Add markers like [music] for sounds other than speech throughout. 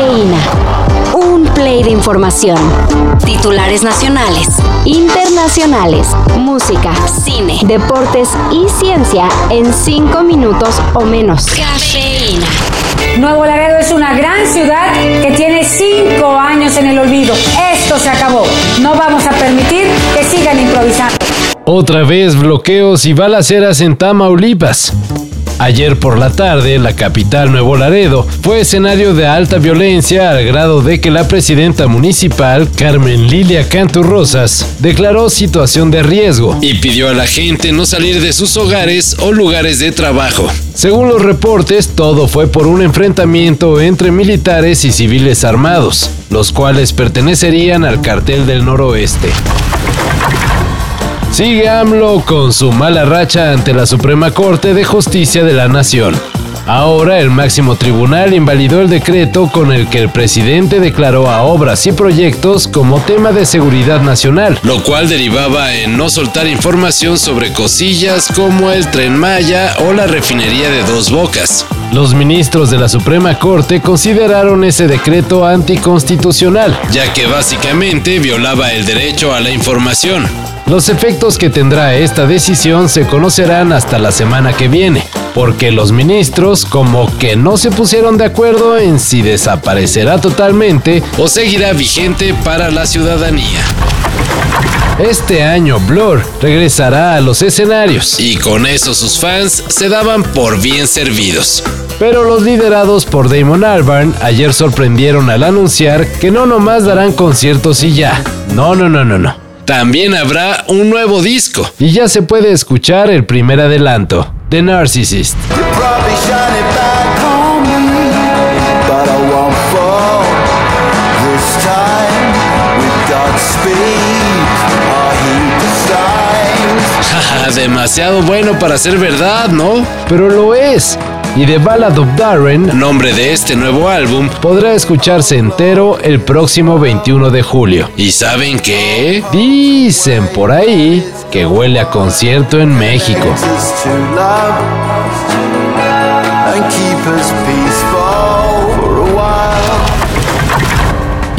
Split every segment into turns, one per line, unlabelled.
Cafeína. Un play de información. Titulares nacionales, internacionales, música, cine, deportes y ciencia en cinco minutos o menos. Cafeína.
Nuevo Laredo es una gran ciudad que tiene cinco años en el olvido. Esto se acabó. No vamos a permitir que sigan improvisando.
Otra vez bloqueos y balaceras en Tamaulipas. Ayer por la tarde, la capital Nuevo Laredo fue escenario de alta violencia al grado de que la presidenta municipal, Carmen Lilia Canturrosas, declaró situación de riesgo y pidió a la gente no salir de sus hogares o lugares de trabajo. Según los reportes, todo fue por un enfrentamiento entre militares y civiles armados, los cuales pertenecerían al cartel del noroeste. Sigue AMLO con su mala racha ante la Suprema Corte de Justicia de la Nación. Ahora el máximo tribunal invalidó el decreto con el que el presidente declaró a obras y proyectos como tema de seguridad nacional, lo cual derivaba en no soltar información sobre cosillas como el tren Maya o la refinería de dos bocas. Los ministros de la Suprema Corte consideraron ese decreto anticonstitucional, ya que básicamente violaba el derecho a la información. Los efectos que tendrá esta decisión se conocerán hasta la semana que viene, porque los ministros como que no se pusieron de acuerdo en si desaparecerá totalmente o seguirá vigente para la ciudadanía. Este año Blur regresará a los escenarios y con eso sus fans se daban por bien servidos. Pero los liderados por Damon Albarn ayer sorprendieron al anunciar que no nomás darán conciertos y ya. No, no, no, no, no también habrá un nuevo disco y ya se puede escuchar el primer adelanto, The Narcissist. [laughs] Demasiado bueno para ser verdad, ¿no? Pero lo es y The Ballad of Darren, nombre de este nuevo álbum, podrá escucharse entero el próximo 21 de julio. ¿Y saben qué? Dicen por ahí que huele a concierto en México.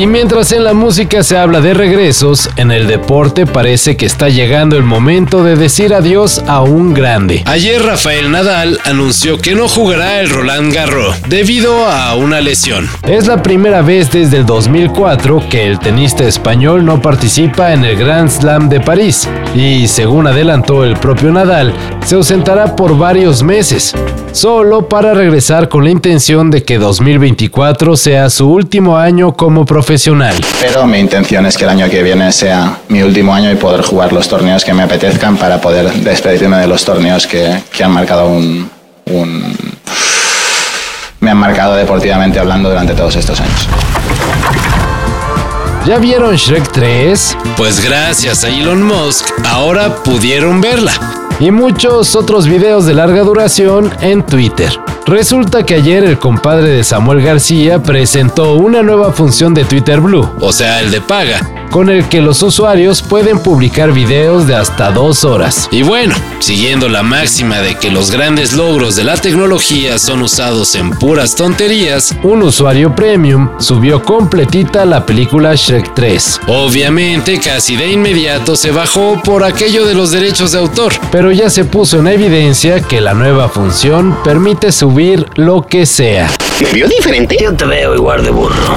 Y mientras en la música se habla de regresos, en el deporte parece que está llegando el momento de decir adiós a un grande. Ayer Rafael Nadal anunció que no jugará el Roland Garros debido a una lesión. Es la primera vez desde el 2004 que el tenista español no participa en el Grand Slam de París y según adelantó el propio Nadal, se ausentará por varios meses, solo para regresar con la intención de que 2024 sea su último año como profesional
pero mi intención es que el año que viene sea mi último año y poder jugar los torneos que me apetezcan para poder despedirme de los torneos que, que han marcado un, un... me han marcado deportivamente hablando durante todos estos años.
¿Ya vieron Shrek 3? Pues gracias a Elon Musk ahora pudieron verla. Y muchos otros videos de larga duración en Twitter. Resulta que ayer el compadre de Samuel García presentó una nueva función de Twitter Blue, o sea, el de paga, con el que los usuarios pueden publicar videos de hasta dos horas. Y bueno, siguiendo la máxima de que los grandes logros de la tecnología son usados en puras tonterías, un usuario premium subió completita la película Shrek 3. Obviamente, casi de inmediato se bajó por aquello de los derechos de autor, pero ya se puso en evidencia que la nueva función permite subir lo que sea.
¿Me vio diferente?
Yo te veo igual de burro.